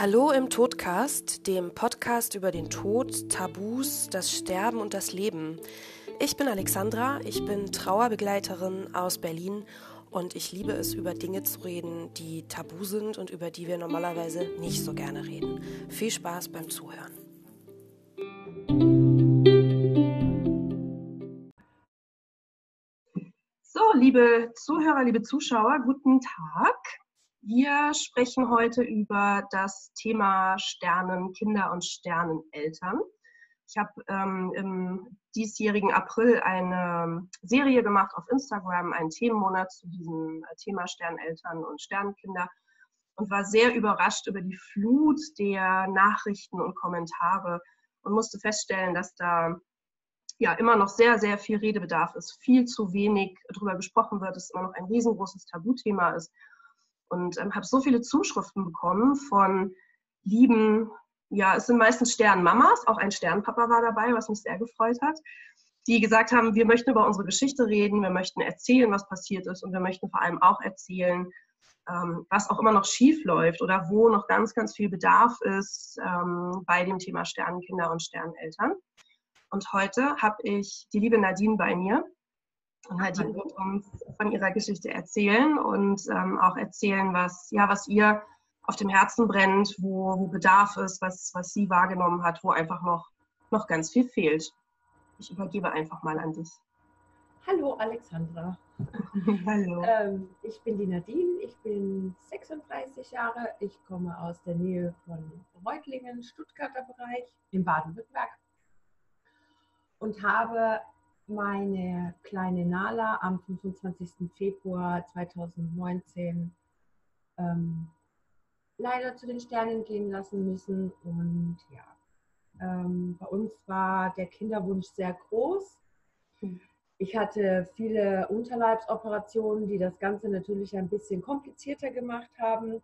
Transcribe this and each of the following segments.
Hallo im Todcast, dem Podcast über den Tod, Tabus, das Sterben und das Leben. Ich bin Alexandra, ich bin Trauerbegleiterin aus Berlin und ich liebe es, über Dinge zu reden, die tabu sind und über die wir normalerweise nicht so gerne reden. Viel Spaß beim Zuhören. So, liebe Zuhörer, liebe Zuschauer, guten Tag. Wir sprechen heute über das Thema Sternenkinder und Sterneneltern. Ich habe ähm, im diesjährigen April eine Serie gemacht auf Instagram, einen Themenmonat zu diesem Thema Sterneltern und Sternenkinder und war sehr überrascht über die Flut der Nachrichten und Kommentare und musste feststellen, dass da ja immer noch sehr, sehr viel Redebedarf ist, viel zu wenig darüber gesprochen wird, es immer noch ein riesengroßes Tabuthema ist und ähm, habe so viele Zuschriften bekommen von lieben, ja, es sind meistens Sternmamas, auch ein Sternpapa war dabei, was mich sehr gefreut hat, die gesagt haben, wir möchten über unsere Geschichte reden, wir möchten erzählen, was passiert ist und wir möchten vor allem auch erzählen, ähm, was auch immer noch schief läuft oder wo noch ganz, ganz viel Bedarf ist ähm, bei dem Thema Sternenkinder und Sterneneltern. Und heute habe ich die liebe Nadine bei mir. Und Nadine wird uns von ihrer Geschichte erzählen und ähm, auch erzählen, was, ja, was ihr auf dem Herzen brennt, wo, wo Bedarf ist, was, was sie wahrgenommen hat, wo einfach noch, noch ganz viel fehlt. Ich übergebe einfach mal an dich. Hallo Alexandra. Hallo. Ähm, ich bin die Nadine, ich bin 36 Jahre, ich komme aus der Nähe von Reutlingen, Stuttgarter Bereich in Baden-Württemberg und habe meine kleine Nala am 25. Februar 2019 ähm, leider zu den Sternen gehen lassen müssen. Und ja, ähm, bei uns war der Kinderwunsch sehr groß. Ich hatte viele Unterleibsoperationen, die das Ganze natürlich ein bisschen komplizierter gemacht haben.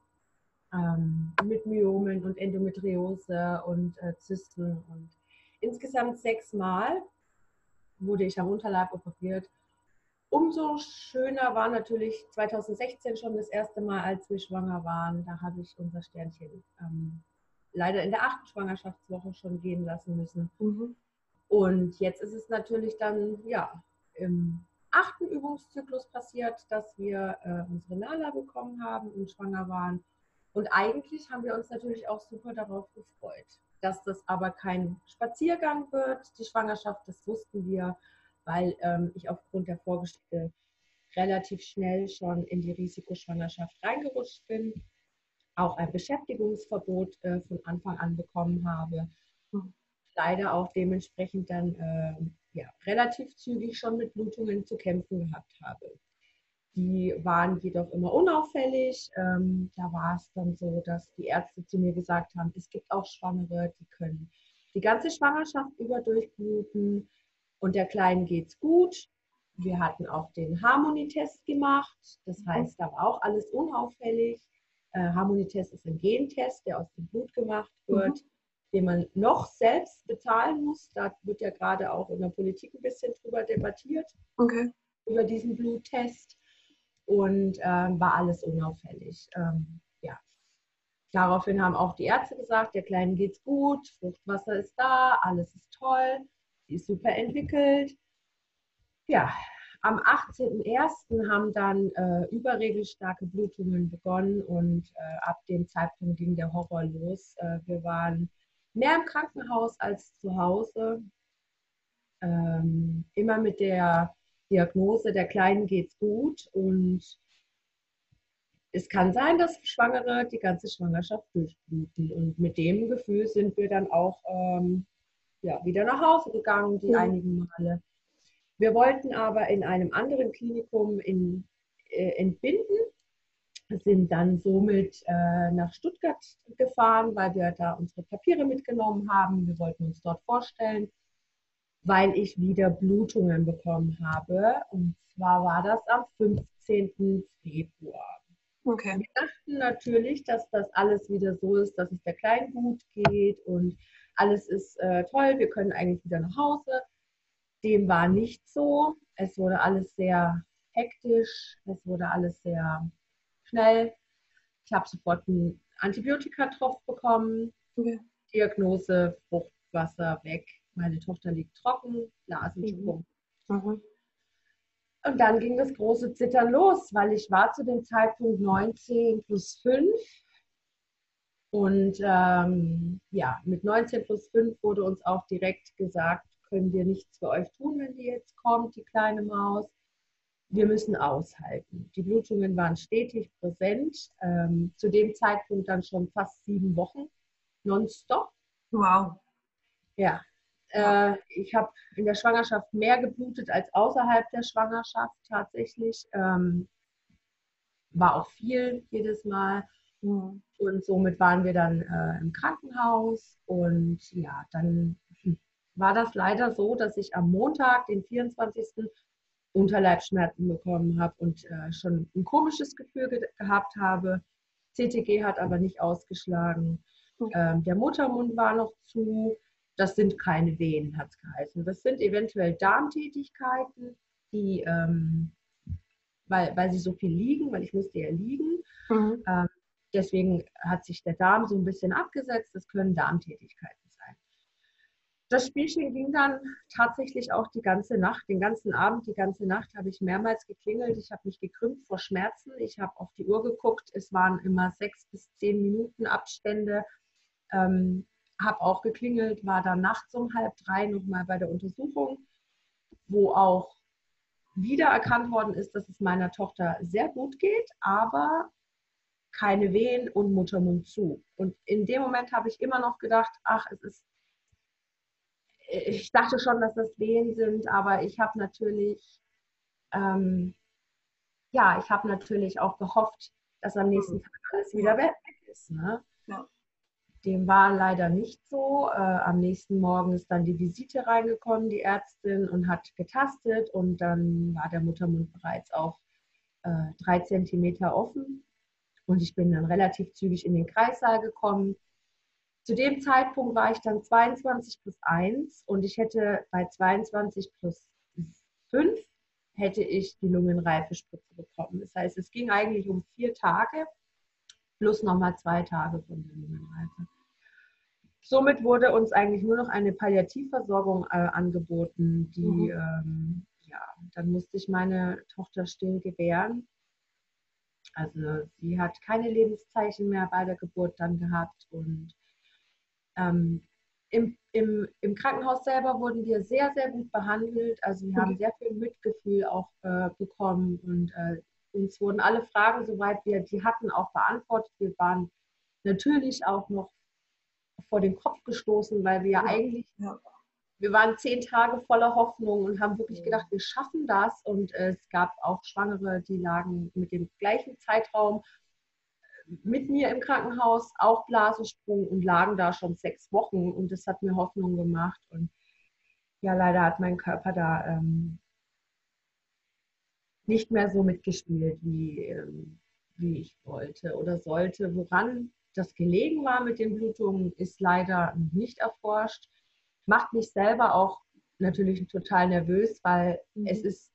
Ähm, mit Myomen und Endometriose und äh, Zysten und insgesamt sechsmal wurde ich am Unterleib operiert. Umso schöner war natürlich 2016 schon das erste Mal, als wir schwanger waren. Da habe ich unser Sternchen ähm, leider in der achten Schwangerschaftswoche schon gehen lassen müssen. Mhm. Und jetzt ist es natürlich dann, ja, im achten Übungszyklus passiert, dass wir äh, unsere Nala bekommen haben und schwanger waren. Und eigentlich haben wir uns natürlich auch super darauf gefreut dass das aber kein Spaziergang wird, die Schwangerschaft, das wussten wir, weil ähm, ich aufgrund der Vorgeschichte relativ schnell schon in die Risikoschwangerschaft reingerutscht bin, auch ein Beschäftigungsverbot äh, von Anfang an bekommen habe, leider auch dementsprechend dann äh, ja, relativ zügig schon mit Blutungen zu kämpfen gehabt habe. Die waren jedoch immer unauffällig. Ähm, da war es dann so, dass die Ärzte zu mir gesagt haben, es gibt auch Schwangere, die können die ganze Schwangerschaft über durchbluten und der Kleinen geht es gut. Wir hatten auch den Harmonietest gemacht. Das mhm. heißt, da war auch alles unauffällig. Äh, Harmonietest ist ein Gentest, der aus dem Blut gemacht wird, mhm. den man noch selbst bezahlen muss. Da wird ja gerade auch in der Politik ein bisschen drüber debattiert, okay. über diesen Bluttest und ähm, war alles unauffällig. Ähm, ja. Daraufhin haben auch die Ärzte gesagt, der Kleinen geht's gut, Fruchtwasser ist da, alles ist toll, sie ist super entwickelt. Ja, am 18.01. haben dann äh, überregelstarke Blutungen begonnen und äh, ab dem Zeitpunkt ging der Horror los. Äh, wir waren mehr im Krankenhaus als zu Hause. Ähm, immer mit der Diagnose, der Kleinen geht's gut und es kann sein, dass Schwangere die ganze Schwangerschaft durchbluten. Und mit dem Gefühl sind wir dann auch ähm, ja, wieder nach Hause gegangen, die ja. einigen Male. Wir wollten aber in einem anderen Klinikum in, äh, entbinden, sind dann somit äh, nach Stuttgart gefahren, weil wir da unsere Papiere mitgenommen haben. Wir wollten uns dort vorstellen weil ich wieder Blutungen bekommen habe. Und zwar war das am 15. Februar. Okay. Wir dachten natürlich, dass das alles wieder so ist, dass es der Kleinen gut geht und alles ist äh, toll, wir können eigentlich wieder nach Hause. Dem war nicht so. Es wurde alles sehr hektisch, es wurde alles sehr schnell. Ich habe sofort einen Antibiotikatropf bekommen. Okay. Diagnose Fruchtwasser weg. Meine Tochter liegt trocken, Blasensprung. Mhm. Mhm. Und dann ging das große Zittern los, weil ich war zu dem Zeitpunkt 19 plus 5. Und ähm, ja, mit 19 plus 5 wurde uns auch direkt gesagt, können wir nichts für euch tun, wenn die jetzt kommt, die kleine Maus. Wir müssen aushalten. Die Blutungen waren stetig präsent. Ähm, zu dem Zeitpunkt dann schon fast sieben Wochen nonstop. Wow. Ja, äh, ich habe in der Schwangerschaft mehr geblutet als außerhalb der Schwangerschaft tatsächlich. Ähm, war auch viel jedes Mal. Mhm. Und somit waren wir dann äh, im Krankenhaus. Und ja, dann war das leider so, dass ich am Montag, den 24. Unterleibsschmerzen bekommen habe und äh, schon ein komisches Gefühl ge gehabt habe. CTG hat aber nicht ausgeschlagen. Mhm. Ähm, der Muttermund war noch zu. Das sind keine Wehen, hat es geheißen. Das sind eventuell Darmtätigkeiten, die, ähm, weil, weil sie so viel liegen, weil ich musste ja liegen. Mhm. Ähm, deswegen hat sich der Darm so ein bisschen abgesetzt. Das können Darmtätigkeiten sein. Das Spielchen ging dann tatsächlich auch die ganze Nacht, den ganzen Abend, die ganze Nacht habe ich mehrmals geklingelt. Ich habe mich gekrümmt vor Schmerzen. Ich habe auf die Uhr geguckt. Es waren immer sechs bis zehn Minuten Abstände. Ähm, habe auch geklingelt, war dann nachts um halb drei nochmal bei der Untersuchung, wo auch wieder erkannt worden ist, dass es meiner Tochter sehr gut geht, aber keine Wehen und Muttermund zu. Und in dem Moment habe ich immer noch gedacht, ach, es ist, ich dachte schon, dass das Wehen sind, aber ich habe natürlich, ähm, ja, ich habe natürlich auch gehofft, dass am nächsten Tag alles wieder weg ist. Ne? Ja. Dem war leider nicht so. Äh, am nächsten Morgen ist dann die Visite reingekommen, die Ärztin, und hat getastet und dann war der Muttermund bereits auch äh, drei Zentimeter offen. Und ich bin dann relativ zügig in den Kreissaal gekommen. Zu dem Zeitpunkt war ich dann 22 plus 1 und ich hätte bei 22 plus 5 hätte ich die Lungenreifespritze bekommen. Das heißt, es ging eigentlich um vier Tage plus nochmal zwei Tage von der Lungenreife. Somit wurde uns eigentlich nur noch eine Palliativversorgung äh, angeboten, die, mhm. ähm, ja, dann musste ich meine Tochter still gebären. Also sie hat keine Lebenszeichen mehr bei der Geburt dann gehabt und ähm, im, im, im, Krankenhaus selber wurden wir sehr, sehr gut behandelt. Also wir mhm. haben sehr viel Mitgefühl auch äh, bekommen und äh, uns wurden alle Fragen, soweit wir die hatten, auch beantwortet. Wir waren natürlich auch noch vor den Kopf gestoßen, weil wir ja, eigentlich, ja. wir waren zehn Tage voller Hoffnung und haben wirklich gedacht, wir schaffen das. Und es gab auch Schwangere, die lagen mit dem gleichen Zeitraum mit mir im Krankenhaus, auch Blasensprung und lagen da schon sechs Wochen. Und das hat mir Hoffnung gemacht. Und ja, leider hat mein Körper da ähm, nicht mehr so mitgespielt, wie, ähm, wie ich wollte oder sollte. Woran das gelegen war mit den Blutungen, ist leider nicht erforscht. Macht mich selber auch natürlich total nervös, weil mhm. es ist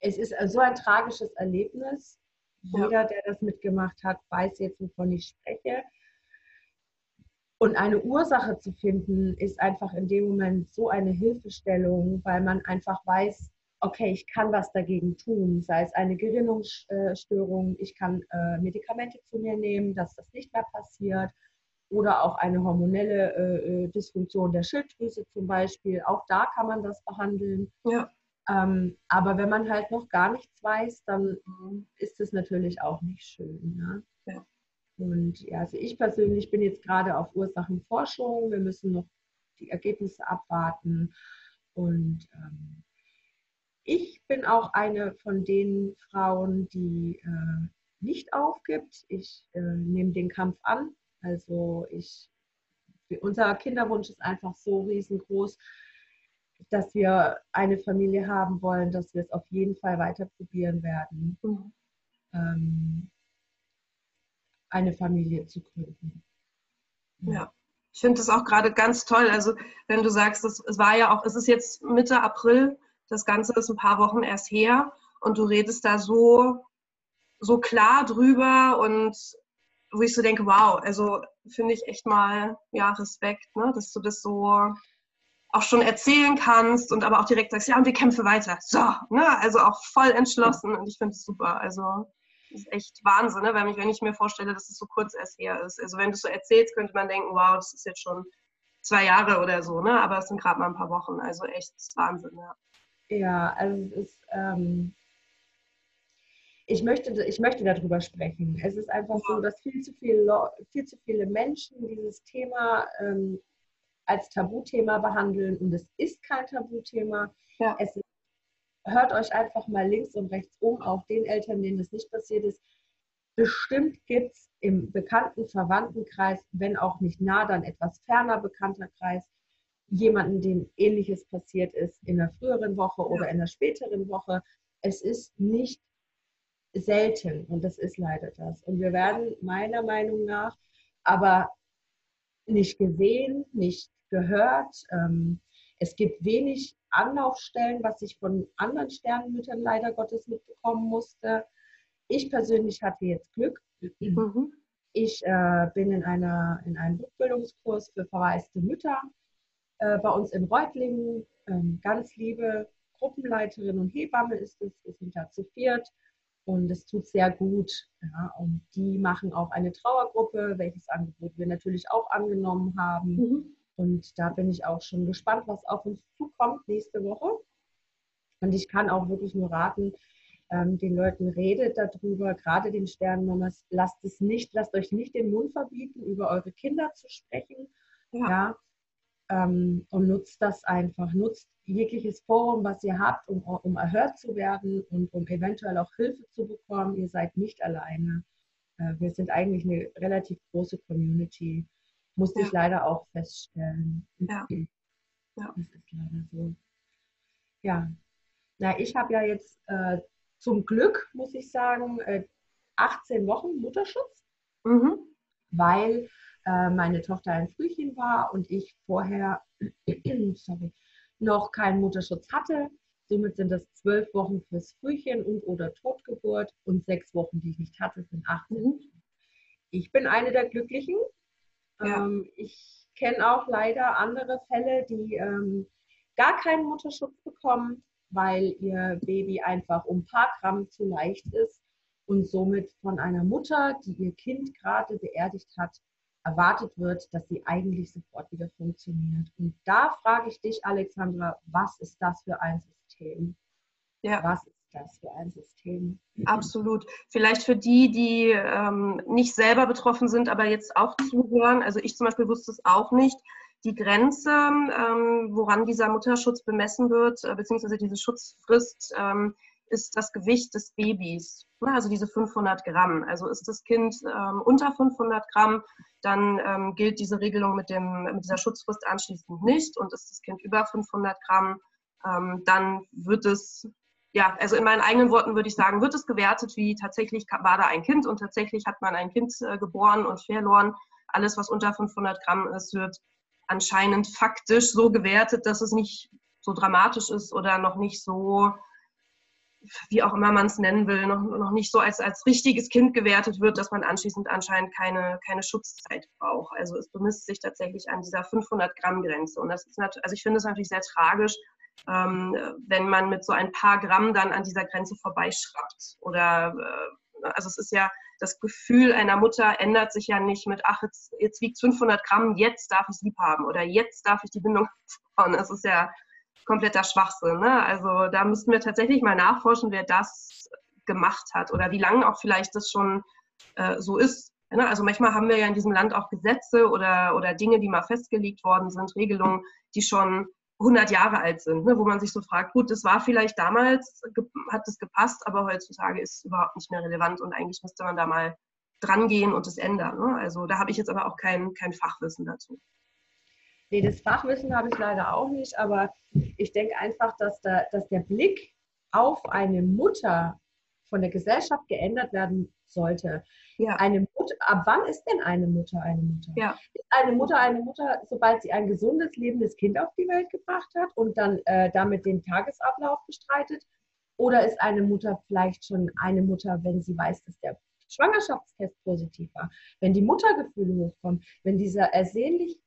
es ist so ein tragisches Erlebnis. Ja. Jeder, der das mitgemacht hat, weiß jetzt, wovon ich spreche. Und eine Ursache zu finden, ist einfach in dem Moment so eine Hilfestellung, weil man einfach weiß, okay, ich kann was dagegen tun, sei es eine Gerinnungsstörung, ich kann äh, Medikamente zu mir nehmen, dass das nicht mehr passiert oder auch eine hormonelle äh, äh, Dysfunktion der Schilddrüse zum Beispiel. Auch da kann man das behandeln. Ja. Ähm, aber wenn man halt noch gar nichts weiß, dann ist es natürlich auch nicht schön. Ne? Ja. Und ja, also ich persönlich bin jetzt gerade auf Ursachenforschung. Wir müssen noch die Ergebnisse abwarten. Und ähm, ich bin auch eine von den Frauen, die äh, nicht aufgibt. Ich äh, nehme den Kampf an. Also ich, unser Kinderwunsch ist einfach so riesengroß, dass wir eine Familie haben wollen, dass wir es auf jeden Fall weiter probieren werden, mhm. ähm, eine Familie zu gründen. Ja. ja. Ich finde das auch gerade ganz toll. Also wenn du sagst, es war ja auch, es ist jetzt Mitte April, das Ganze ist ein paar Wochen erst her und du redest da so, so klar drüber und wo ich so denke, wow, also finde ich echt mal, ja, Respekt, ne, dass du das so auch schon erzählen kannst und aber auch direkt sagst, ja, und wir kämpfen weiter. So, ne, also auch voll entschlossen und ich finde es super. Also das ist echt Wahnsinn, ne? wenn, ich, wenn ich mir vorstelle, dass es so kurz erst her ist. Also wenn du es so erzählst, könnte man denken, wow, das ist jetzt schon zwei Jahre oder so, ne? aber es sind gerade mal ein paar Wochen. Also echt Wahnsinn, ja. Ja, also es ist, ähm, ich, möchte, ich möchte darüber sprechen. Es ist einfach so, dass viel zu, viel, viel zu viele Menschen dieses Thema ähm, als Tabuthema behandeln und es ist kein Tabuthema. Ja. Es hört euch einfach mal links und rechts um, auch den Eltern, denen das nicht passiert ist. Bestimmt gibt es im bekannten Verwandtenkreis, wenn auch nicht nah, dann etwas ferner bekannter Kreis, jemanden, dem ähnliches passiert ist in der früheren Woche oder in der späteren Woche. Es ist nicht selten und das ist leider das. Und wir werden meiner Meinung nach aber nicht gesehen, nicht gehört. Ähm, es gibt wenig Anlaufstellen, was ich von anderen Sternenmüttern leider Gottes mitbekommen musste. Ich persönlich hatte jetzt Glück. Mhm. Ich äh, bin in, einer, in einem Rückbildungskurs für verwaiste Mütter äh, bei uns in Reutlingen. Ähm, ganz liebe Gruppenleiterin und Hebamme ist es. Wir sind da zu viert und es tut sehr gut. Ja, und die machen auch eine Trauergruppe, welches Angebot wir natürlich auch angenommen haben. Mhm. Und da bin ich auch schon gespannt, was auf uns zukommt nächste Woche. Und ich kann auch wirklich nur raten, ähm, den Leuten redet darüber, gerade den Sternenmamas, lasst es nicht, lasst euch nicht den Mund verbieten, über eure Kinder zu sprechen. Ja. ja ähm, und nutzt das einfach. Nutzt jegliches Forum, was ihr habt, um, um erhört zu werden und um eventuell auch Hilfe zu bekommen. Ihr seid nicht alleine. Äh, wir sind eigentlich eine relativ große Community musste ja. ich leider auch feststellen. Ja. ja. Das ist leider so. Ja. Na, ich habe ja jetzt äh, zum Glück, muss ich sagen, äh, 18 Wochen Mutterschutz, mhm. weil äh, meine Tochter ein Frühchen war und ich vorher sorry, noch keinen Mutterschutz hatte. Somit sind das zwölf Wochen fürs Frühchen und oder Totgeburt und sechs Wochen, die ich nicht hatte, sind 18 mhm. Ich bin eine der Glücklichen, ja. Ähm, ich kenne auch leider andere Fälle, die ähm, gar keinen Mutterschutz bekommen, weil ihr Baby einfach um ein paar Gramm zu leicht ist und somit von einer Mutter, die ihr Kind gerade beerdigt hat, erwartet wird, dass sie eigentlich sofort wieder funktioniert. Und da frage ich dich, Alexandra, was ist das für ein System? Ja. Was ist das für ein System? Absolut. Vielleicht für die, die ähm, nicht selber betroffen sind, aber jetzt auch zuhören. Also ich zum Beispiel wusste es auch nicht. Die Grenze, ähm, woran dieser Mutterschutz bemessen wird, äh, beziehungsweise diese Schutzfrist, ähm, ist das Gewicht des Babys. Also diese 500 Gramm. Also ist das Kind ähm, unter 500 Gramm, dann ähm, gilt diese Regelung mit, dem, mit dieser Schutzfrist anschließend nicht. Und ist das Kind über 500 Gramm, ähm, dann wird es ja, also in meinen eigenen Worten würde ich sagen, wird es gewertet wie tatsächlich war da ein Kind und tatsächlich hat man ein Kind äh, geboren und verloren. Alles, was unter 500 Gramm ist, wird anscheinend faktisch so gewertet, dass es nicht so dramatisch ist oder noch nicht so, wie auch immer man es nennen will, noch, noch nicht so als, als richtiges Kind gewertet wird, dass man anschließend anscheinend keine, keine Schutzzeit braucht. Also es bemisst sich tatsächlich an dieser 500 Gramm Grenze. Und das ist natürlich, also ich finde es natürlich sehr tragisch, ähm, wenn man mit so ein paar Gramm dann an dieser Grenze vorbeischraubt. Oder äh, also es ist ja das Gefühl einer Mutter ändert sich ja nicht mit, ach, jetzt, jetzt wiegt 500 Gramm, jetzt darf ich es lieb haben oder jetzt darf ich die Bindung aufbauen. Das ist ja kompletter Schwachsinn. Ne? Also da müssten wir tatsächlich mal nachforschen, wer das gemacht hat oder wie lange auch vielleicht das schon äh, so ist. Ne? Also manchmal haben wir ja in diesem Land auch Gesetze oder, oder Dinge, die mal festgelegt worden sind, Regelungen, die schon 100 Jahre alt sind, ne, wo man sich so fragt, gut, das war vielleicht damals, hat das gepasst, aber heutzutage ist es überhaupt nicht mehr relevant und eigentlich müsste man da mal dran gehen und es ändern. Ne? Also da habe ich jetzt aber auch kein, kein Fachwissen dazu. Nee, das Fachwissen habe ich leider auch nicht, aber ich denke einfach, dass, da, dass der Blick auf eine Mutter von der Gesellschaft geändert werden sollte. Ja. Eine Mutter, ab wann ist denn eine Mutter eine Mutter? Ja. Ist eine Mutter eine Mutter, sobald sie ein gesundes, lebendes Kind auf die Welt gebracht hat und dann äh, damit den Tagesablauf bestreitet? Oder ist eine Mutter vielleicht schon eine Mutter, wenn sie weiß, dass der Schwangerschaftstest positiv war, wenn die Muttergefühle hochkommen, wenn dieser ersehnlich,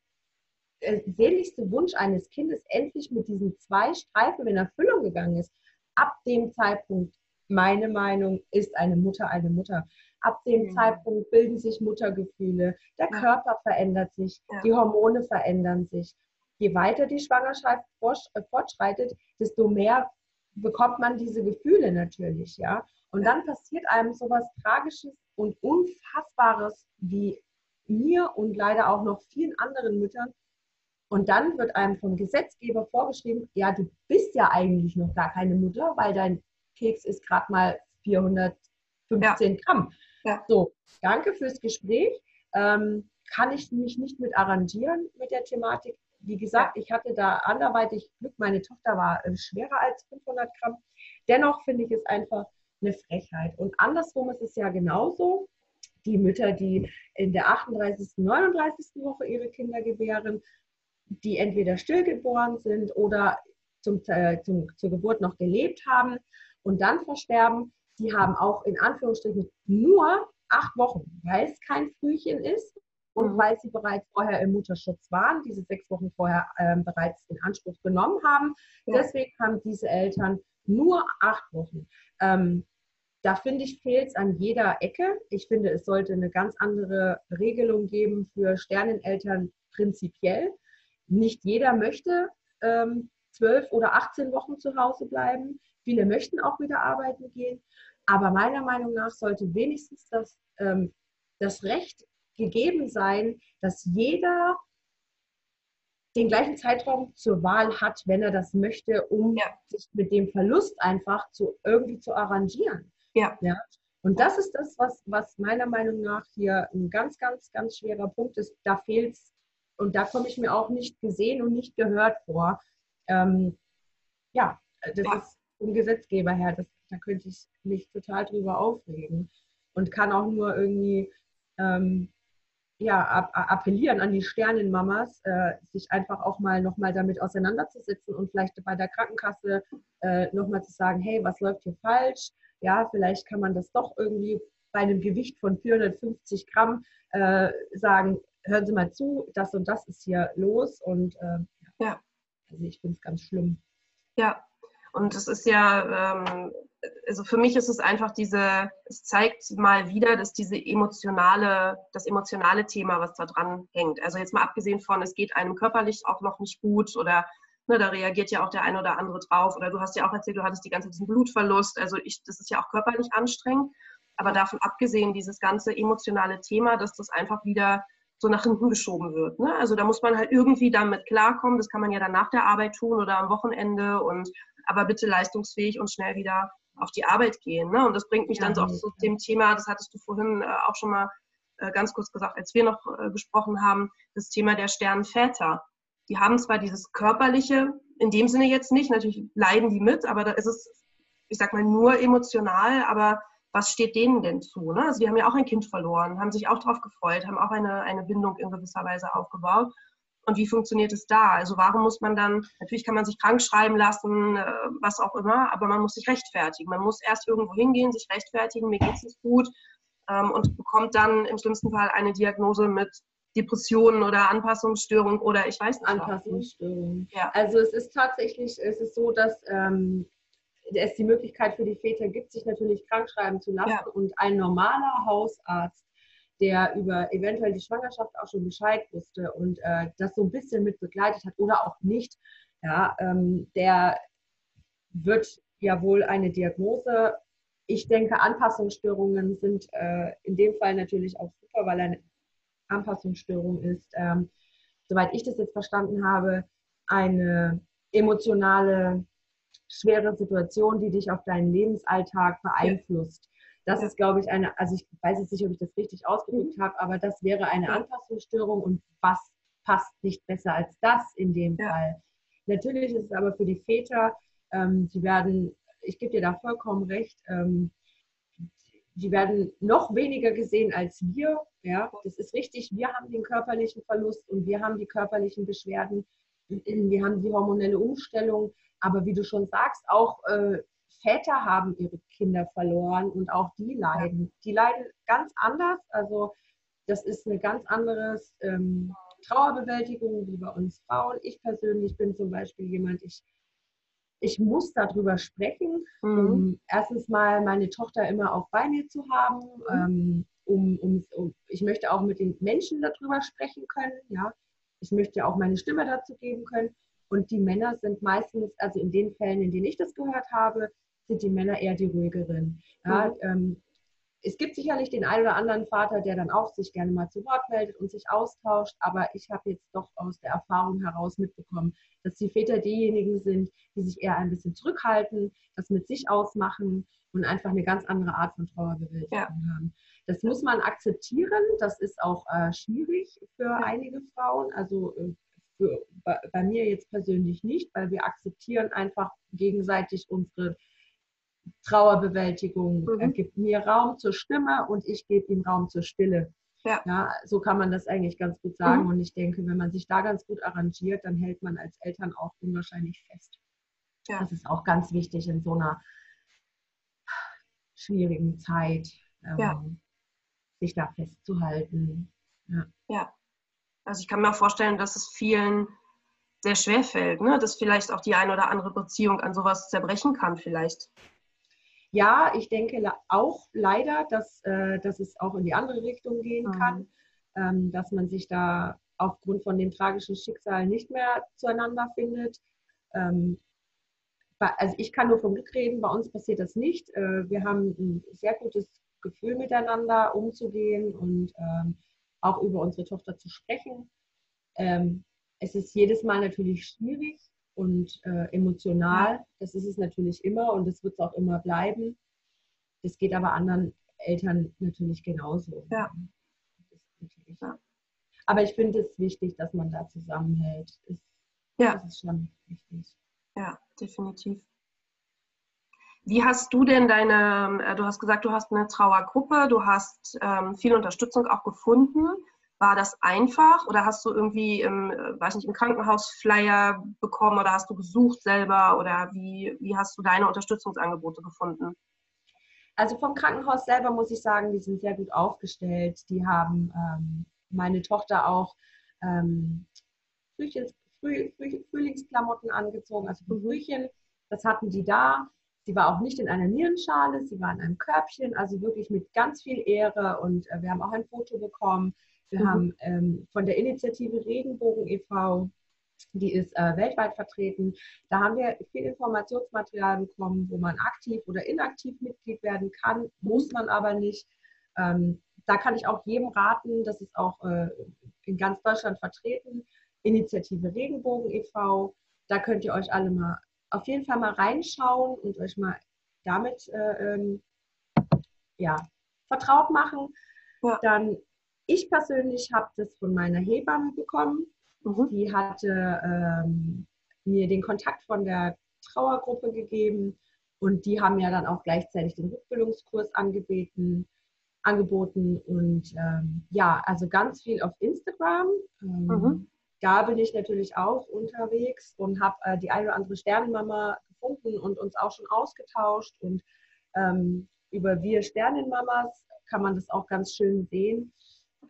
sehnlichste Wunsch eines Kindes endlich mit diesen zwei Streifen in Erfüllung gegangen ist, ab dem Zeitpunkt, meine Meinung, ist eine Mutter eine Mutter. Ab dem mhm. Zeitpunkt bilden sich Muttergefühle, der ja. Körper verändert sich, ja. die Hormone verändern sich. Je weiter die Schwangerschaft äh, fortschreitet, desto mehr bekommt man diese Gefühle natürlich, ja. Und dann passiert einem sowas Tragisches und Unfassbares wie mir und leider auch noch vielen anderen Müttern. Und dann wird einem vom Gesetzgeber vorgeschrieben, ja, du bist ja eigentlich noch gar keine Mutter, weil dein Keks ist gerade mal 415 ja. Gramm. Ja. So, danke fürs Gespräch. Ähm, kann ich mich nicht mit arrangieren mit der Thematik. Wie gesagt, ich hatte da anderweitig Glück. Meine Tochter war äh, schwerer als 500 Gramm. Dennoch finde ich es einfach eine Frechheit. Und andersrum ist es ja genauso. Die Mütter, die in der 38., 39. Woche ihre Kinder gebären, die entweder stillgeboren sind oder zum, äh, zum, zur Geburt noch gelebt haben und dann versterben, die haben auch in Anführungsstrichen nur acht Wochen, weil es kein Frühchen ist und mhm. weil sie bereits vorher im Mutterschutz waren, diese sechs Wochen vorher ähm, bereits in Anspruch genommen haben. Ja. Deswegen haben diese Eltern nur acht Wochen. Ähm, da finde ich, fehlt es an jeder Ecke. Ich finde, es sollte eine ganz andere Regelung geben für Sterneneltern prinzipiell. Nicht jeder möchte ähm, zwölf oder 18 Wochen zu Hause bleiben. Viele möchten auch wieder arbeiten gehen. Aber meiner Meinung nach sollte wenigstens das, ähm, das Recht gegeben sein, dass jeder den gleichen Zeitraum zur Wahl hat, wenn er das möchte, um ja. sich mit dem Verlust einfach zu, irgendwie zu arrangieren. Ja. ja. Und das ist das, was, was meiner Meinung nach hier ein ganz, ganz, ganz schwerer Punkt ist. Da fehlt es, und da komme ich mir auch nicht gesehen und nicht gehört vor. Ähm, ja, das ja. ist vom Gesetzgeber her, das, da könnte ich mich total drüber aufregen und kann auch nur irgendwie ähm, ja, appellieren an die Sternenmamas, äh, sich einfach auch mal nochmal damit auseinanderzusetzen und vielleicht bei der Krankenkasse äh, nochmal zu sagen, hey, was läuft hier falsch? Ja, vielleicht kann man das doch irgendwie bei einem Gewicht von 450 Gramm äh, sagen, hören Sie mal zu, das und das ist hier los und äh, ja, also ich finde es ganz schlimm. Ja, und es ist ja, ähm, also für mich ist es einfach diese, es zeigt mal wieder, dass diese emotionale, das emotionale Thema, was da dran hängt. Also jetzt mal abgesehen von, es geht einem körperlich auch noch nicht gut oder ne, da reagiert ja auch der eine oder andere drauf. Oder du hast ja auch erzählt, du hattest die ganze Zeit diesen Blutverlust. Also ich, das ist ja auch körperlich anstrengend. Aber davon abgesehen, dieses ganze emotionale Thema, dass das einfach wieder so nach hinten geschoben wird. Ne? Also da muss man halt irgendwie damit klarkommen. Das kann man ja dann nach der Arbeit tun oder am Wochenende und aber bitte leistungsfähig und schnell wieder auf die Arbeit gehen. Ne? Und das bringt mich ja, dann so auch zu dem Thema, das hattest du vorhin äh, auch schon mal äh, ganz kurz gesagt, als wir noch äh, gesprochen haben, das Thema der Sternenväter. Die haben zwar dieses körperliche, in dem Sinne jetzt nicht, natürlich leiden die mit, aber da ist es, ich sag mal, nur emotional, aber was steht denen denn zu? Ne? Also die haben ja auch ein Kind verloren, haben sich auch darauf gefreut, haben auch eine, eine Bindung in gewisser Weise aufgebaut. Und wie funktioniert es da? Also warum muss man dann, natürlich kann man sich krank schreiben lassen, äh, was auch immer, aber man muss sich rechtfertigen. Man muss erst irgendwo hingehen, sich rechtfertigen, mir geht es nicht gut ähm, und bekommt dann im schlimmsten Fall eine Diagnose mit Depressionen oder Anpassungsstörung oder ich weiß nicht. Anpassungsstörung. Ja. Also es ist tatsächlich, es ist so, dass ähm, es die Möglichkeit für die Väter gibt, sich natürlich krank schreiben zu lassen ja. und ein normaler Hausarzt der über eventuell die Schwangerschaft auch schon Bescheid wusste und äh, das so ein bisschen mit begleitet hat oder auch nicht, ja, ähm, der wird ja wohl eine Diagnose. Ich denke, Anpassungsstörungen sind äh, in dem Fall natürlich auch super, weil eine Anpassungsstörung ist, ähm, soweit ich das jetzt verstanden habe, eine emotionale, schwere Situation, die dich auf deinen Lebensalltag beeinflusst. Das ist, glaube ich, eine, also ich weiß jetzt nicht, ob ich das richtig ausgedrückt mhm. habe, aber das wäre eine Anpassungsstörung und was passt nicht besser als das in dem ja. Fall. Natürlich ist es aber für die Väter, ähm, die werden, ich gebe dir da vollkommen recht, ähm, die werden noch weniger gesehen als wir. Ja, das ist richtig. Wir haben den körperlichen Verlust und wir haben die körperlichen Beschwerden. Wir haben die hormonelle Umstellung. Aber wie du schon sagst, auch äh, Väter haben ihre Kinder verloren und auch die leiden. Die leiden ganz anders. Also das ist eine ganz andere ähm, Trauerbewältigung wie bei uns Frauen. Ich persönlich bin zum Beispiel jemand, ich, ich muss darüber sprechen, mhm. um erstens mal meine Tochter immer auch bei mir zu haben. Mhm. Ähm, um, um, um, ich möchte auch mit den Menschen darüber sprechen können. Ja? Ich möchte auch meine Stimme dazu geben können. Und die Männer sind meistens, also in den Fällen, in denen ich das gehört habe, sind die Männer eher die ruhigeren. Ja, mhm. ähm, es gibt sicherlich den einen oder anderen Vater, der dann auch sich gerne mal zu Wort meldet und sich austauscht, aber ich habe jetzt doch aus der Erfahrung heraus mitbekommen, dass die Väter diejenigen sind, die sich eher ein bisschen zurückhalten, das mit sich ausmachen und einfach eine ganz andere Art von Trauerbewältigung ja. haben. Das muss man akzeptieren, das ist auch äh, schwierig für ja. einige Frauen, also äh, für, bei, bei mir jetzt persönlich nicht, weil wir akzeptieren einfach gegenseitig unsere Trauerbewältigung. Mhm. Er gibt mir Raum zur Stimme und ich gebe ihm Raum zur Stille. Ja. ja. so kann man das eigentlich ganz gut sagen. Mhm. Und ich denke, wenn man sich da ganz gut arrangiert, dann hält man als Eltern auch unwahrscheinlich fest. Ja. Das ist auch ganz wichtig in so einer schwierigen Zeit, ähm, ja. sich da festzuhalten. Ja. Also ich kann mir auch vorstellen, dass es vielen sehr schwer fällt, ne? dass vielleicht auch die eine oder andere Beziehung an sowas zerbrechen kann vielleicht. Ja, ich denke auch leider, dass, äh, dass es auch in die andere Richtung gehen mhm. kann, ähm, dass man sich da aufgrund von dem tragischen Schicksal nicht mehr zueinander findet. Ähm, also ich kann nur vom Glück reden, bei uns passiert das nicht. Äh, wir haben ein sehr gutes Gefühl miteinander umzugehen und ähm, auch über unsere Tochter zu sprechen. Ähm, es ist jedes Mal natürlich schwierig und äh, emotional. Das ist es natürlich immer und das wird es auch immer bleiben. Das geht aber anderen Eltern natürlich genauso. Ja. Natürlich, ja. Aber ich finde es wichtig, dass man da zusammenhält. Das, ja. Das ist schon wichtig. Ja, definitiv. Wie hast du denn deine, äh, du hast gesagt, du hast eine Trauergruppe, du hast ähm, viel Unterstützung auch gefunden. War das einfach oder hast du irgendwie im, äh, weiß nicht, im Krankenhaus Flyer bekommen oder hast du gesucht selber oder wie, wie hast du deine Unterstützungsangebote gefunden? Also vom Krankenhaus selber muss ich sagen, die sind sehr gut aufgestellt. Die haben ähm, meine Tochter auch ähm, Frühlingsklamotten angezogen, also. Frühchen. Das hatten die da. Sie war auch nicht in einer Nierenschale, sie war in einem Körbchen, also wirklich mit ganz viel Ehre. Und äh, wir haben auch ein Foto bekommen. Wir mhm. haben ähm, von der Initiative Regenbogen e.V., die ist äh, weltweit vertreten. Da haben wir viel Informationsmaterial bekommen, wo man aktiv oder inaktiv Mitglied werden kann, muss man aber nicht. Ähm, da kann ich auch jedem raten, das ist auch äh, in ganz Deutschland vertreten, Initiative Regenbogen e.V. Da könnt ihr euch alle mal auf jeden Fall mal reinschauen und euch mal damit äh, ähm, ja, vertraut machen. Ja. Dann ich persönlich habe das von meiner Hebamme bekommen. Mhm. Die hatte ähm, mir den Kontakt von der Trauergruppe gegeben und die haben ja dann auch gleichzeitig den Rückbildungskurs angeboten. angeboten und ähm, ja, also ganz viel auf Instagram. Ähm, mhm. Da bin ich natürlich auch unterwegs und habe äh, die eine oder andere Sternenmama gefunden und uns auch schon ausgetauscht und ähm, über wir Sternenmamas kann man das auch ganz schön sehen.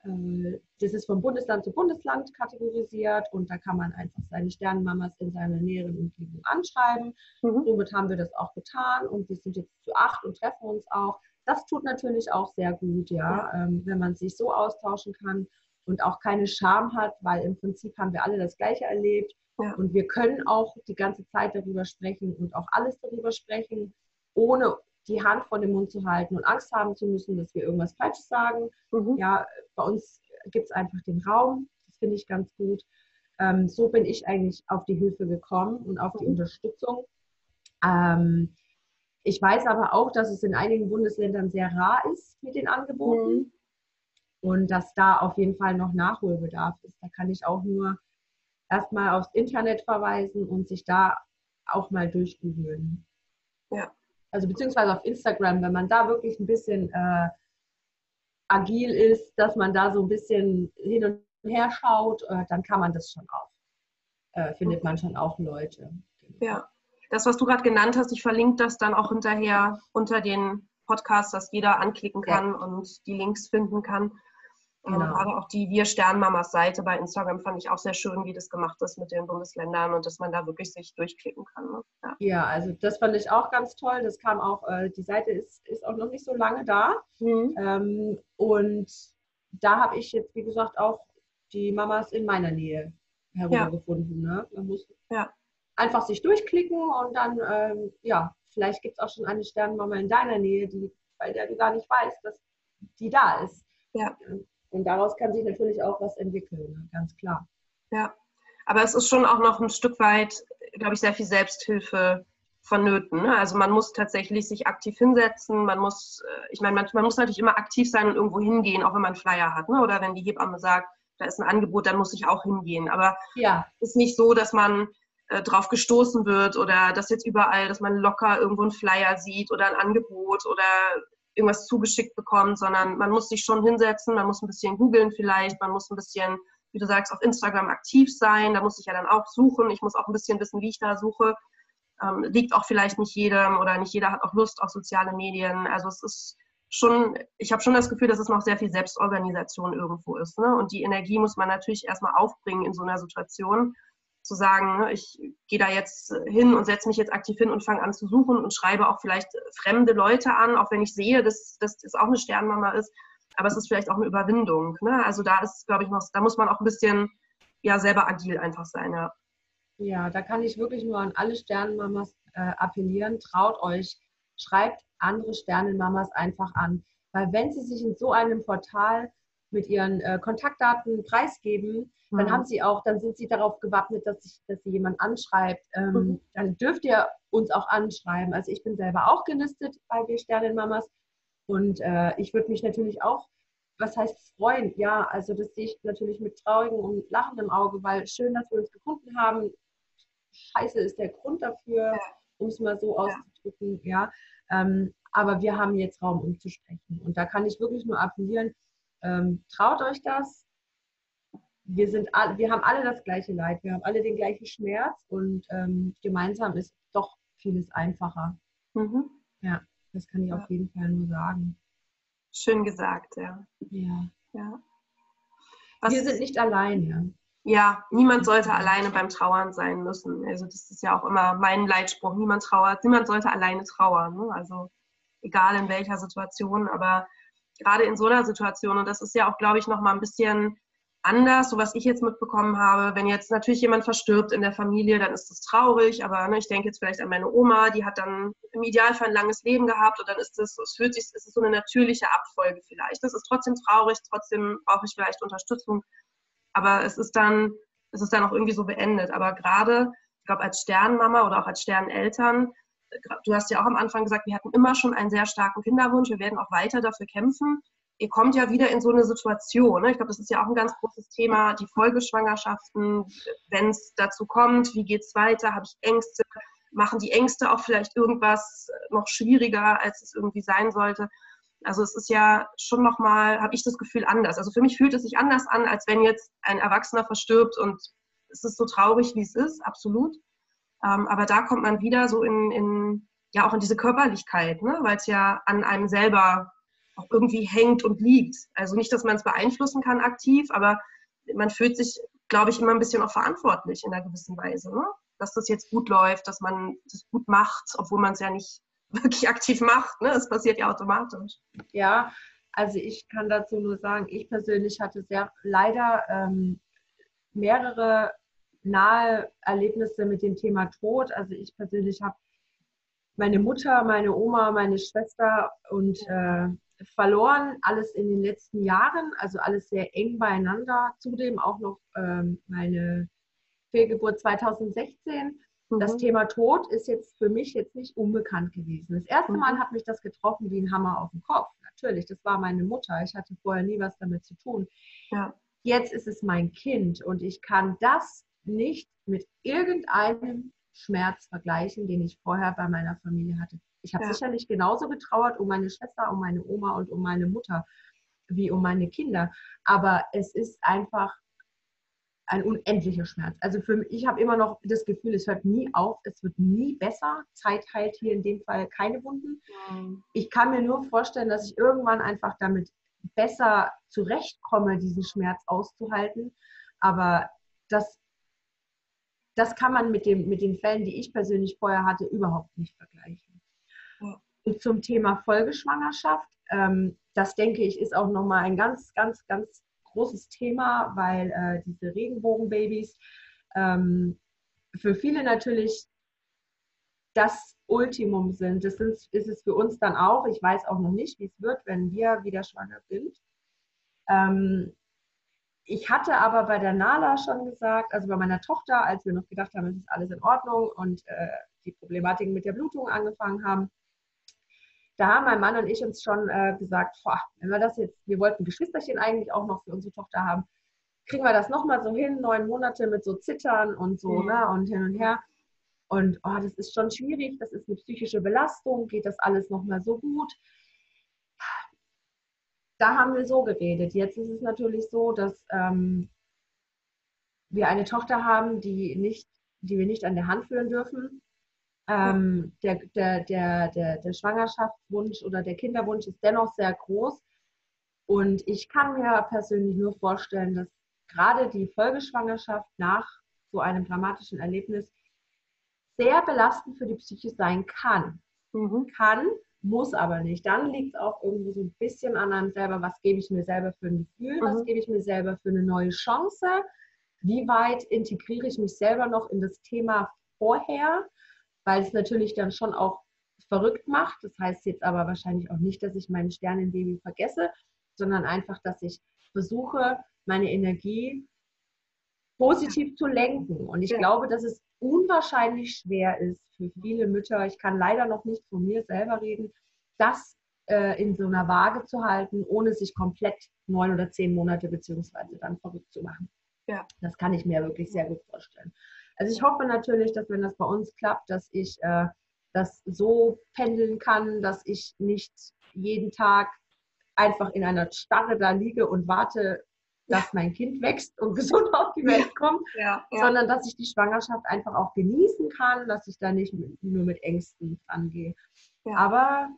Äh, das ist von Bundesland zu Bundesland kategorisiert und da kann man einfach seine Sternenmamas in seiner näheren Umgebung anschreiben. Mhm. Somit haben wir das auch getan und wir sind jetzt zu acht und treffen uns auch. Das tut natürlich auch sehr gut, ja, ähm, wenn man sich so austauschen kann und auch keine Scham hat, weil im Prinzip haben wir alle das Gleiche erlebt ja. und wir können auch die ganze Zeit darüber sprechen und auch alles darüber sprechen, ohne die Hand vor den Mund zu halten und Angst haben zu müssen, dass wir irgendwas Falsches sagen. Mhm. Ja, bei uns gibt es einfach den Raum. Das finde ich ganz gut. Ähm, so bin ich eigentlich auf die Hilfe gekommen und auf die mhm. Unterstützung. Ähm, ich weiß aber auch, dass es in einigen Bundesländern sehr rar ist mit den Angeboten mhm. Und dass da auf jeden Fall noch Nachholbedarf ist. Da kann ich auch nur erstmal aufs Internet verweisen und sich da auch mal durchgoogeln. Ja also beziehungsweise auf Instagram, wenn man da wirklich ein bisschen äh, agil ist, dass man da so ein bisschen hin und her schaut, äh, dann kann man das schon auch. Äh, findet man schon auch Leute. Ja. das, was du gerade genannt hast, ich verlinke das dann auch hinterher unter den Podcast, dass jeder anklicken kann ja. und die Links finden kann. Ähm, genau. gerade auch die Wir Sternmamas Seite bei Instagram fand ich auch sehr schön, wie das gemacht ist mit den Bundesländern und dass man da wirklich sich durchklicken kann. Ne? Ja. ja. also das fand ich auch ganz toll. Das kam auch, äh, die Seite ist, ist auch noch nicht so lange da. Mhm. Ähm, und da habe ich jetzt, wie gesagt, auch die Mamas in meiner Nähe herübergefunden. Ja. Ne? Man muss ja. einfach sich durchklicken und dann, ähm, ja, vielleicht gibt es auch schon eine Sternmama in deiner Nähe, die, bei der du gar nicht weißt, dass die da ist. Ja. Und daraus kann sich natürlich auch was entwickeln, ne? ganz klar. Ja, aber es ist schon auch noch ein Stück weit, glaube ich, sehr viel Selbsthilfe vonnöten. Ne? Also man muss tatsächlich sich aktiv hinsetzen, man muss, äh, ich meine, man, man, muss natürlich immer aktiv sein und irgendwo hingehen, auch wenn man einen Flyer hat. Ne? Oder wenn die Hebamme sagt, da ist ein Angebot, dann muss ich auch hingehen. Aber ja. es ist nicht so, dass man äh, drauf gestoßen wird oder dass jetzt überall, dass man locker irgendwo einen Flyer sieht oder ein Angebot oder irgendwas zugeschickt bekommt, sondern man muss sich schon hinsetzen, man muss ein bisschen googeln vielleicht, man muss ein bisschen, wie du sagst, auf Instagram aktiv sein, da muss ich ja dann auch suchen, ich muss auch ein bisschen wissen, wie ich da suche. Ähm, liegt auch vielleicht nicht jedem oder nicht jeder hat auch Lust auf soziale Medien. Also es ist schon, ich habe schon das Gefühl, dass es noch sehr viel Selbstorganisation irgendwo ist. Ne? Und die Energie muss man natürlich erstmal aufbringen in so einer Situation zu sagen, ne, ich gehe da jetzt hin und setze mich jetzt aktiv hin und fange an zu suchen und schreibe auch vielleicht fremde Leute an, auch wenn ich sehe, dass, dass das auch eine Sternmama ist. Aber es ist vielleicht auch eine Überwindung. Ne? Also da ist, glaube ich, noch, da muss man auch ein bisschen ja selber agil einfach sein, ja. Ja, da kann ich wirklich nur an alle Sternenmamas äh, appellieren. Traut euch, schreibt andere Sternenmamas einfach an. Weil wenn sie sich in so einem Portal mit ihren äh, Kontaktdaten preisgeben, mhm. dann haben sie auch, dann sind sie darauf gewappnet, dass, ich, dass sie jemand anschreibt. Ähm, mhm. Dann dürft ihr uns auch anschreiben. Also ich bin selber auch gelistet bei Wir Sternenmamas und äh, ich würde mich natürlich auch, was heißt freuen? Ja, also das sehe ich natürlich mit traurigem und lachendem Auge, weil schön, dass wir uns gefunden haben. Scheiße ist der Grund dafür, ja. um es mal so auszudrücken, ja. Ähm, aber wir haben jetzt Raum, um zu sprechen. Und da kann ich wirklich nur appellieren, ähm, traut euch das. Wir, sind all, wir haben alle das gleiche Leid, wir haben alle den gleichen Schmerz und ähm, gemeinsam ist doch vieles einfacher. Mhm. Ja, das kann ich ja. auf jeden Fall nur sagen. Schön gesagt, ja. Ja. ja. Was, wir sind nicht alleine. Ja, niemand sollte alleine beim Trauern sein müssen. Also das ist ja auch immer mein Leitspruch. Niemand trauert, niemand sollte alleine trauern. Ne? Also egal in welcher Situation, aber gerade in so einer Situation, und das ist ja auch, glaube ich, nochmal ein bisschen anders, so was ich jetzt mitbekommen habe. Wenn jetzt natürlich jemand verstirbt in der Familie, dann ist das traurig, aber ne, ich denke jetzt vielleicht an meine Oma, die hat dann im Idealfall ein langes Leben gehabt und dann ist es, es fühlt sich, es ist so eine natürliche Abfolge vielleicht. Das ist trotzdem traurig, trotzdem brauche ich vielleicht Unterstützung, aber es ist dann, es ist dann auch irgendwie so beendet. Aber gerade, ich glaube, als Sternmama oder auch als Sterneltern du hast ja auch am Anfang gesagt, wir hatten immer schon einen sehr starken Kinderwunsch, wir werden auch weiter dafür kämpfen. Ihr kommt ja wieder in so eine Situation. Ne? Ich glaube, das ist ja auch ein ganz großes Thema, die Folgeschwangerschaften, wenn es dazu kommt, wie geht es weiter, habe ich Ängste, machen die Ängste auch vielleicht irgendwas noch schwieriger, als es irgendwie sein sollte. Also es ist ja schon nochmal, habe ich das Gefühl, anders. Also für mich fühlt es sich anders an, als wenn jetzt ein Erwachsener verstirbt und es ist so traurig, wie es ist, absolut. Ähm, aber da kommt man wieder so in, in ja auch in diese Körperlichkeit, ne? weil es ja an einem selber auch irgendwie hängt und liegt. Also nicht, dass man es beeinflussen kann aktiv, aber man fühlt sich, glaube ich, immer ein bisschen auch verantwortlich in einer gewissen Weise, ne? dass das jetzt gut läuft, dass man das gut macht, obwohl man es ja nicht wirklich aktiv macht. Ne? Es passiert ja automatisch. Ja, also ich kann dazu nur sagen, ich persönlich hatte sehr leider ähm, mehrere nahe Erlebnisse mit dem Thema Tod. Also ich persönlich habe meine Mutter, meine Oma, meine Schwester und äh, verloren, alles in den letzten Jahren, also alles sehr eng beieinander. Zudem auch noch ähm, meine Fehlgeburt 2016. Mhm. Das Thema Tod ist jetzt für mich jetzt nicht unbekannt gewesen. Das erste Mal mhm. hat mich das getroffen wie ein Hammer auf den Kopf. Natürlich, das war meine Mutter. Ich hatte vorher nie was damit zu tun. Ja. Jetzt ist es mein Kind und ich kann das nicht mit irgendeinem Schmerz vergleichen, den ich vorher bei meiner Familie hatte. Ich habe ja. sicherlich genauso getrauert um meine Schwester, um meine Oma und um meine Mutter wie um meine Kinder. Aber es ist einfach ein unendlicher Schmerz. Also für mich, ich habe immer noch das Gefühl, es hört nie auf, es wird nie besser. Zeit heilt hier in dem Fall keine Wunden. Mhm. Ich kann mir nur vorstellen, dass ich irgendwann einfach damit besser zurechtkomme, diesen Schmerz auszuhalten. Aber das, das kann man mit, dem, mit den Fällen, die ich persönlich vorher hatte, überhaupt nicht vergleichen. Und zum Thema Folgeschwangerschaft, ähm, das denke ich, ist auch nochmal ein ganz, ganz, ganz großes Thema, weil äh, diese Regenbogenbabys ähm, für viele natürlich das Ultimum sind. Das sind, ist es für uns dann auch. Ich weiß auch noch nicht, wie es wird, wenn wir wieder schwanger sind. Ähm, ich hatte aber bei der Nala schon gesagt, also bei meiner Tochter, als wir noch gedacht haben, es ist alles in Ordnung und äh, die Problematiken mit der Blutung angefangen haben, da haben mein Mann und ich uns schon äh, gesagt, boah, wenn wir das jetzt, wir wollten Geschwisterchen eigentlich auch noch für unsere Tochter haben, kriegen wir das nochmal so hin, neun Monate mit so Zittern und so, mhm. ne, und hin und her. Und oh, das ist schon schwierig, das ist eine psychische Belastung, geht das alles nochmal so gut? Da haben wir so geredet. Jetzt ist es natürlich so, dass ähm, wir eine Tochter haben, die, nicht, die wir nicht an der Hand führen dürfen. Ähm, der, der, der, der, der Schwangerschaftswunsch oder der Kinderwunsch ist dennoch sehr groß. Und ich kann mir persönlich nur vorstellen, dass gerade die Folgeschwangerschaft nach so einem dramatischen Erlebnis sehr belastend für die Psyche sein kann. Mhm. Kann, muss aber nicht. Dann liegt es auch irgendwo so ein bisschen an einem selber, was gebe ich mir selber für ein Gefühl, mhm. was gebe ich mir selber für eine neue Chance, wie weit integriere ich mich selber noch in das Thema vorher weil es natürlich dann schon auch verrückt macht. Das heißt jetzt aber wahrscheinlich auch nicht, dass ich mein Sternenbaby vergesse, sondern einfach, dass ich versuche, meine Energie positiv zu lenken. Und ich ja. glaube, dass es unwahrscheinlich schwer ist für viele Mütter, ich kann leider noch nicht von mir selber reden, das äh, in so einer Waage zu halten, ohne sich komplett neun oder zehn Monate beziehungsweise dann verrückt zu machen. Ja. Das kann ich mir wirklich sehr gut vorstellen. Also ich hoffe natürlich, dass wenn das bei uns klappt, dass ich äh, das so pendeln kann, dass ich nicht jeden Tag einfach in einer Starre da liege und warte, dass mein Kind wächst und gesund auf die Welt kommt, ja, ja. sondern dass ich die Schwangerschaft einfach auch genießen kann, dass ich da nicht mit, nur mit Ängsten angehe. Ja. Aber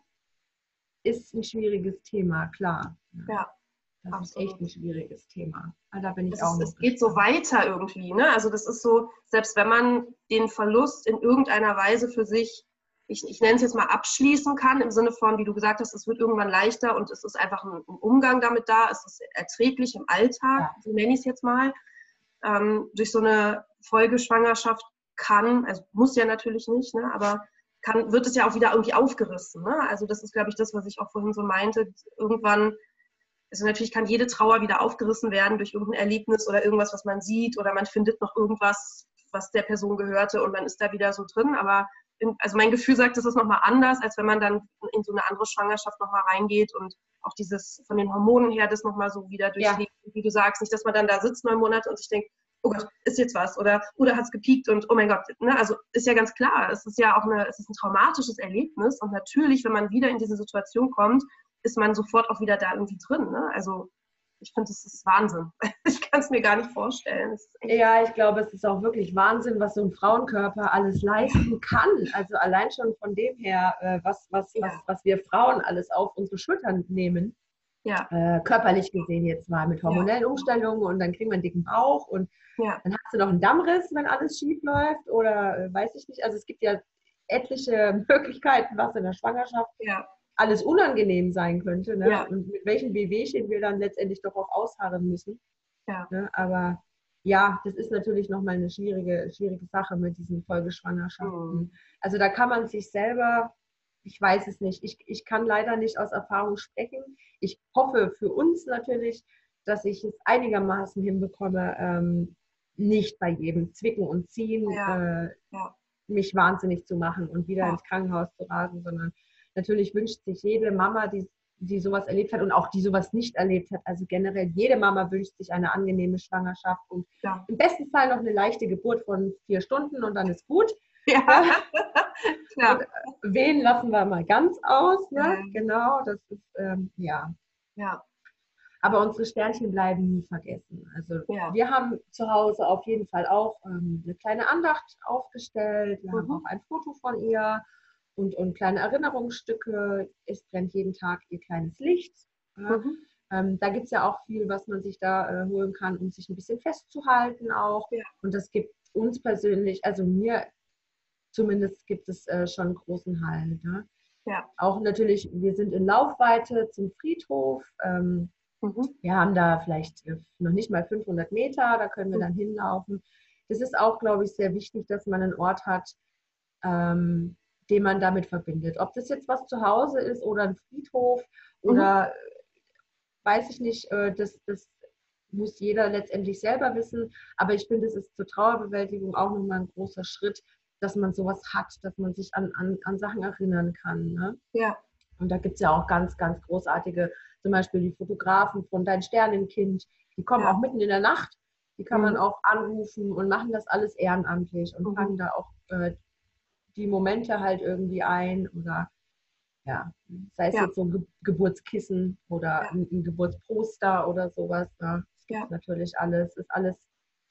ist ein schwieriges Thema, klar. Ja. Das Absolut. ist echt ein schwieriges Thema. Ah, da bin ich es auch. Ist, es geht so weiter irgendwie. Ne? Also das ist so, selbst wenn man den Verlust in irgendeiner Weise für sich, ich, ich nenne es jetzt mal abschließen kann, im Sinne von, wie du gesagt hast, es wird irgendwann leichter und es ist einfach ein, ein Umgang damit da, es ist erträglich im Alltag, ja. so nenne ich es jetzt mal. Ähm, durch so eine Folgeschwangerschaft kann, also muss ja natürlich nicht, ne, aber kann, wird es ja auch wieder irgendwie aufgerissen. Ne? Also das ist, glaube ich, das, was ich auch vorhin so meinte. Irgendwann also natürlich kann jede Trauer wieder aufgerissen werden durch irgendein Erlebnis oder irgendwas, was man sieht oder man findet noch irgendwas, was der Person gehörte und man ist da wieder so drin. Aber also mein Gefühl sagt, das ist nochmal anders, als wenn man dann in so eine andere Schwangerschaft nochmal reingeht und auch dieses von den Hormonen her das nochmal so wieder durchlebt. Ja. Wie du sagst, nicht, dass man dann da sitzt neun Monate und sich denkt, oh Gott, ist jetzt was oder oder hat es gepiekt und oh mein Gott, ne? also ist ja ganz klar, es ist ja auch eine, es ist ein traumatisches Erlebnis und natürlich, wenn man wieder in diese Situation kommt, ist man sofort auch wieder da irgendwie drin. Ne? Also ich finde, das ist Wahnsinn. Ich kann es mir gar nicht vorstellen. Ja, ich glaube, es ist auch wirklich Wahnsinn, was so ein Frauenkörper alles leisten kann. Also allein schon von dem her, äh, was, was, ja. was, was wir Frauen alles auf unsere Schultern nehmen. Ja. Äh, körperlich gesehen jetzt mal mit hormonellen ja. Umstellungen und dann kriegen wir einen dicken Bauch und ja. dann hast du noch einen Dammriss, wenn alles schief läuft oder äh, weiß ich nicht. Also es gibt ja etliche Möglichkeiten, was in der Schwangerschaft ja alles unangenehm sein könnte ne? ja. und mit welchen Wehwehchen wir dann letztendlich doch auch ausharren müssen. Ja. Ne? Aber ja, das ist natürlich nochmal eine schwierige, schwierige Sache mit diesen Folgeschwangerschaften. Mhm. Also da kann man sich selber, ich weiß es nicht, ich, ich kann leider nicht aus Erfahrung sprechen. Ich hoffe für uns natürlich, dass ich es einigermaßen hinbekomme, ähm, nicht bei jedem Zwicken und Ziehen ja. Äh, ja. mich wahnsinnig zu machen und wieder ins Krankenhaus zu rasen, sondern Natürlich wünscht sich jede Mama, die, die sowas erlebt hat und auch die sowas nicht erlebt hat. Also generell jede Mama wünscht sich eine angenehme Schwangerschaft und ja. im besten Fall noch eine leichte Geburt von vier Stunden und dann ist gut. Ja. ja. Äh, wen lassen wir mal ganz aus. Ne? Ja. Genau, das ist, ähm, ja. Ja. Aber unsere Sternchen bleiben nie vergessen. Also ja. wir haben zu Hause auf jeden Fall auch ähm, eine kleine Andacht aufgestellt. Wir mhm. haben auch ein Foto von ihr und, und kleine Erinnerungsstücke. Es brennt jeden Tag ihr kleines Licht. Ja. Mhm. Ähm, da gibt es ja auch viel, was man sich da äh, holen kann, um sich ein bisschen festzuhalten auch. Ja. Und das gibt uns persönlich, also mir zumindest gibt es äh, schon großen Halt. Ne? Ja. Auch natürlich, wir sind in Laufweite zum Friedhof. Ähm, mhm. Wir haben da vielleicht äh, noch nicht mal 500 Meter, da können wir mhm. dann hinlaufen. Das ist auch, glaube ich, sehr wichtig, dass man einen Ort hat, ähm, den man damit verbindet. Ob das jetzt was zu Hause ist oder ein Friedhof mhm. oder weiß ich nicht, äh, das, das muss jeder letztendlich selber wissen. Aber ich finde, es ist zur Trauerbewältigung auch nochmal ein großer Schritt, dass man sowas hat, dass man sich an, an, an Sachen erinnern kann. Ne? Ja. Und da gibt es ja auch ganz, ganz großartige, zum Beispiel die Fotografen von Dein Sternenkind, die kommen ja. auch mitten in der Nacht, die kann mhm. man auch anrufen und machen das alles ehrenamtlich und mhm. fangen da auch äh, die Momente halt irgendwie ein oder ja, sei es ja. jetzt so ein Ge Geburtskissen oder ja. ein, ein, Geburtsposter oder sowas. Da ne? ja. natürlich alles, ist alles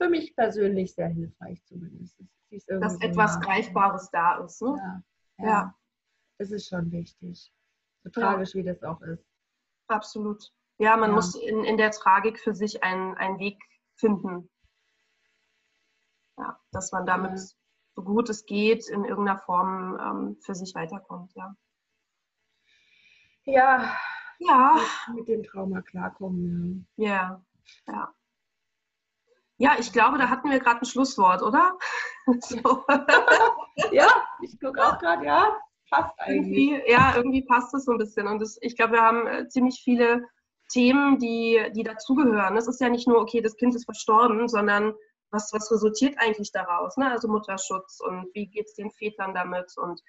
für mich persönlich sehr hilfreich zumindest. Dass etwas Greifbares da ist. Ne? Ja, ja. Das ist schon wichtig. So tragisch wie das auch ist. Absolut. Ja, man muss in, in der Tragik für sich einen, einen Weg finden. Ja, dass man damit so gut es geht in irgendeiner Form ähm, für sich weiterkommt. Ja ja, ja. Mit, dem Trauma klarkommen. Ja. ja, ja. Ja, ich glaube, da hatten wir gerade ein Schlusswort, oder? So. ja, ich gucke auch gerade, ja, passt eigentlich. Irgendwie, ja, irgendwie passt es so ein bisschen. Und das, ich glaube, wir haben äh, ziemlich viele Themen, die, die dazugehören. Es ist ja nicht nur, okay, das Kind ist verstorben, sondern was, was resultiert eigentlich daraus? Ne? Also Mutterschutz und wie geht es den Vätern damit und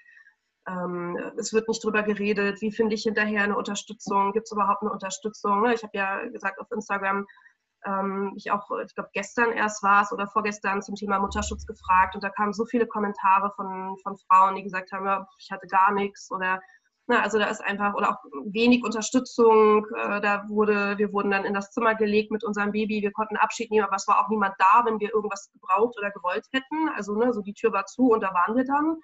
ähm, es wird nicht drüber geredet, wie finde ich hinterher eine Unterstützung, gibt es überhaupt eine Unterstützung? Ne? Ich habe ja gesagt auf Instagram, ähm, ich auch, ich glaube gestern erst war es oder vorgestern zum Thema Mutterschutz gefragt und da kamen so viele Kommentare von, von Frauen, die gesagt haben, ja, ich hatte gar nichts oder na, also da ist einfach oder auch wenig Unterstützung. Äh, da wurde, wir wurden dann in das Zimmer gelegt mit unserem Baby. Wir konnten Abschied nehmen, aber es war auch niemand da, wenn wir irgendwas gebraucht oder gewollt hätten. Also ne, so die Tür war zu und da waren wir dann.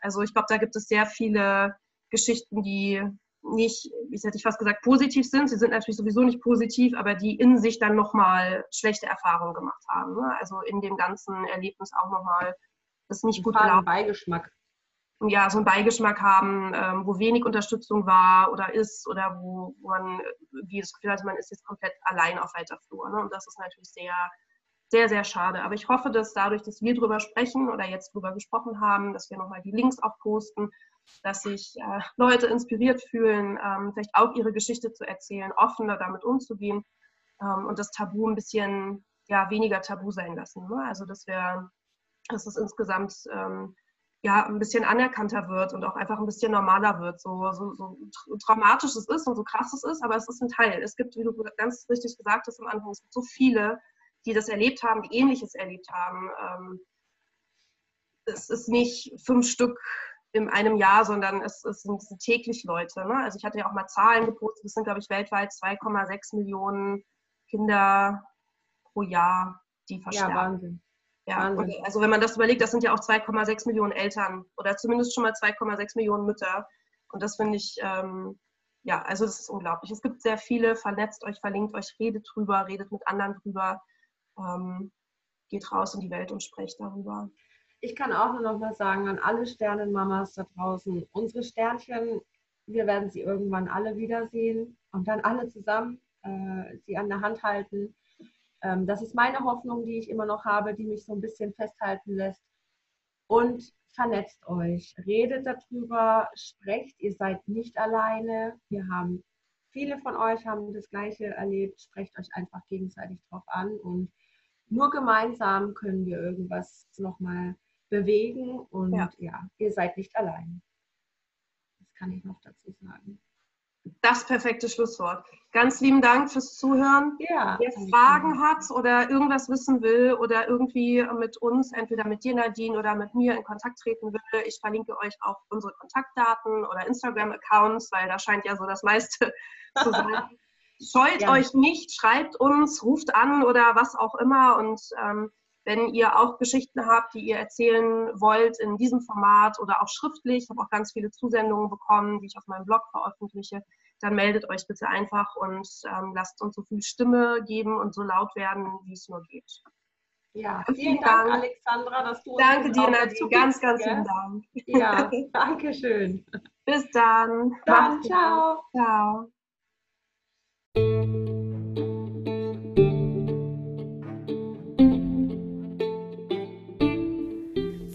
Also ich glaube, da gibt es sehr viele Geschichten, die nicht, ich hätte fast gesagt, positiv sind. Sie sind natürlich sowieso nicht positiv, aber die in sich dann nochmal schlechte Erfahrungen gemacht haben. Ne? Also in dem ganzen Erlebnis auch nochmal das nicht gut gelaufen. Beigeschmack. Ja, so einen Beigeschmack haben, ähm, wo wenig Unterstützung war oder ist oder wo, wo man wie das Gefühl hat, man ist jetzt komplett allein auf weiter Flur. Ne? Und das ist natürlich sehr sehr, sehr schade. Aber ich hoffe, dass dadurch, dass wir drüber sprechen oder jetzt drüber gesprochen haben, dass wir nochmal die Links auch posten, dass sich äh, Leute inspiriert fühlen, ähm, vielleicht auch ihre Geschichte zu erzählen, offener damit umzugehen ähm, und das Tabu ein bisschen ja, weniger tabu sein lassen. Ne? Also, dass wir, dass es insgesamt ähm, ja, ein bisschen anerkannter wird und auch einfach ein bisschen normaler wird. So, so, so traumatisch es ist und so krass es ist, aber es ist ein Teil. Es gibt, wie du ganz richtig gesagt hast am Anfang, es gibt so viele die das erlebt haben, die Ähnliches erlebt haben. Ähm, es ist nicht fünf Stück in einem Jahr, sondern es, es, sind, es sind, täglich Leute. Ne? Also ich hatte ja auch mal Zahlen gepostet, es sind, glaube ich, weltweit 2,6 Millionen Kinder pro Jahr, die versterben. Ja, Wahnsinn. Ja, Wahnsinn. also wenn man das überlegt, das sind ja auch 2,6 Millionen Eltern oder zumindest schon mal 2,6 Millionen Mütter. Und das finde ich, ähm, ja, also das ist unglaublich. Es gibt sehr viele, vernetzt euch, verlinkt euch, redet drüber, redet mit anderen drüber ähm, geht raus in die Welt und sprecht darüber. Ich kann auch nur noch mal sagen an alle Sternenmamas da draußen, unsere Sternchen, wir werden sie irgendwann alle wiedersehen und dann alle zusammen äh, sie an der Hand halten. Ähm, das ist meine Hoffnung, die ich immer noch habe, die mich so ein bisschen festhalten lässt. Und vernetzt euch, redet darüber, sprecht, ihr seid nicht alleine. Wir haben viele von euch haben das Gleiche erlebt. Sprecht euch einfach gegenseitig drauf an und nur gemeinsam können wir irgendwas nochmal bewegen und ja. ja, ihr seid nicht allein. Das kann ich noch dazu sagen. Das perfekte Schlusswort. Ganz lieben Dank fürs Zuhören. Ja, Wer Fragen hat oder irgendwas wissen will oder irgendwie mit uns, entweder mit dir, Nadine, oder mit mir in Kontakt treten will, ich verlinke euch auch unsere Kontaktdaten oder Instagram-Accounts, weil da scheint ja so das meiste zu sein. scheut ja. euch nicht, schreibt uns, ruft an oder was auch immer. Und ähm, wenn ihr auch Geschichten habt, die ihr erzählen wollt in diesem Format oder auch schriftlich, ich habe auch ganz viele Zusendungen bekommen, die ich auf meinem Blog veröffentliche, dann meldet euch bitte einfach und ähm, lasst uns so viel Stimme geben und so laut werden, wie es nur geht. Ja, vielen, Dank, Dank, Alexandra, dass du Danke dir, Nadine. Ganz, ganz vielen Dank. Ja, danke schön. Bis dann. Dann, ciao. Ciao.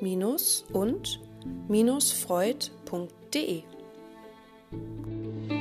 www.leid- und freud.de. Thank you.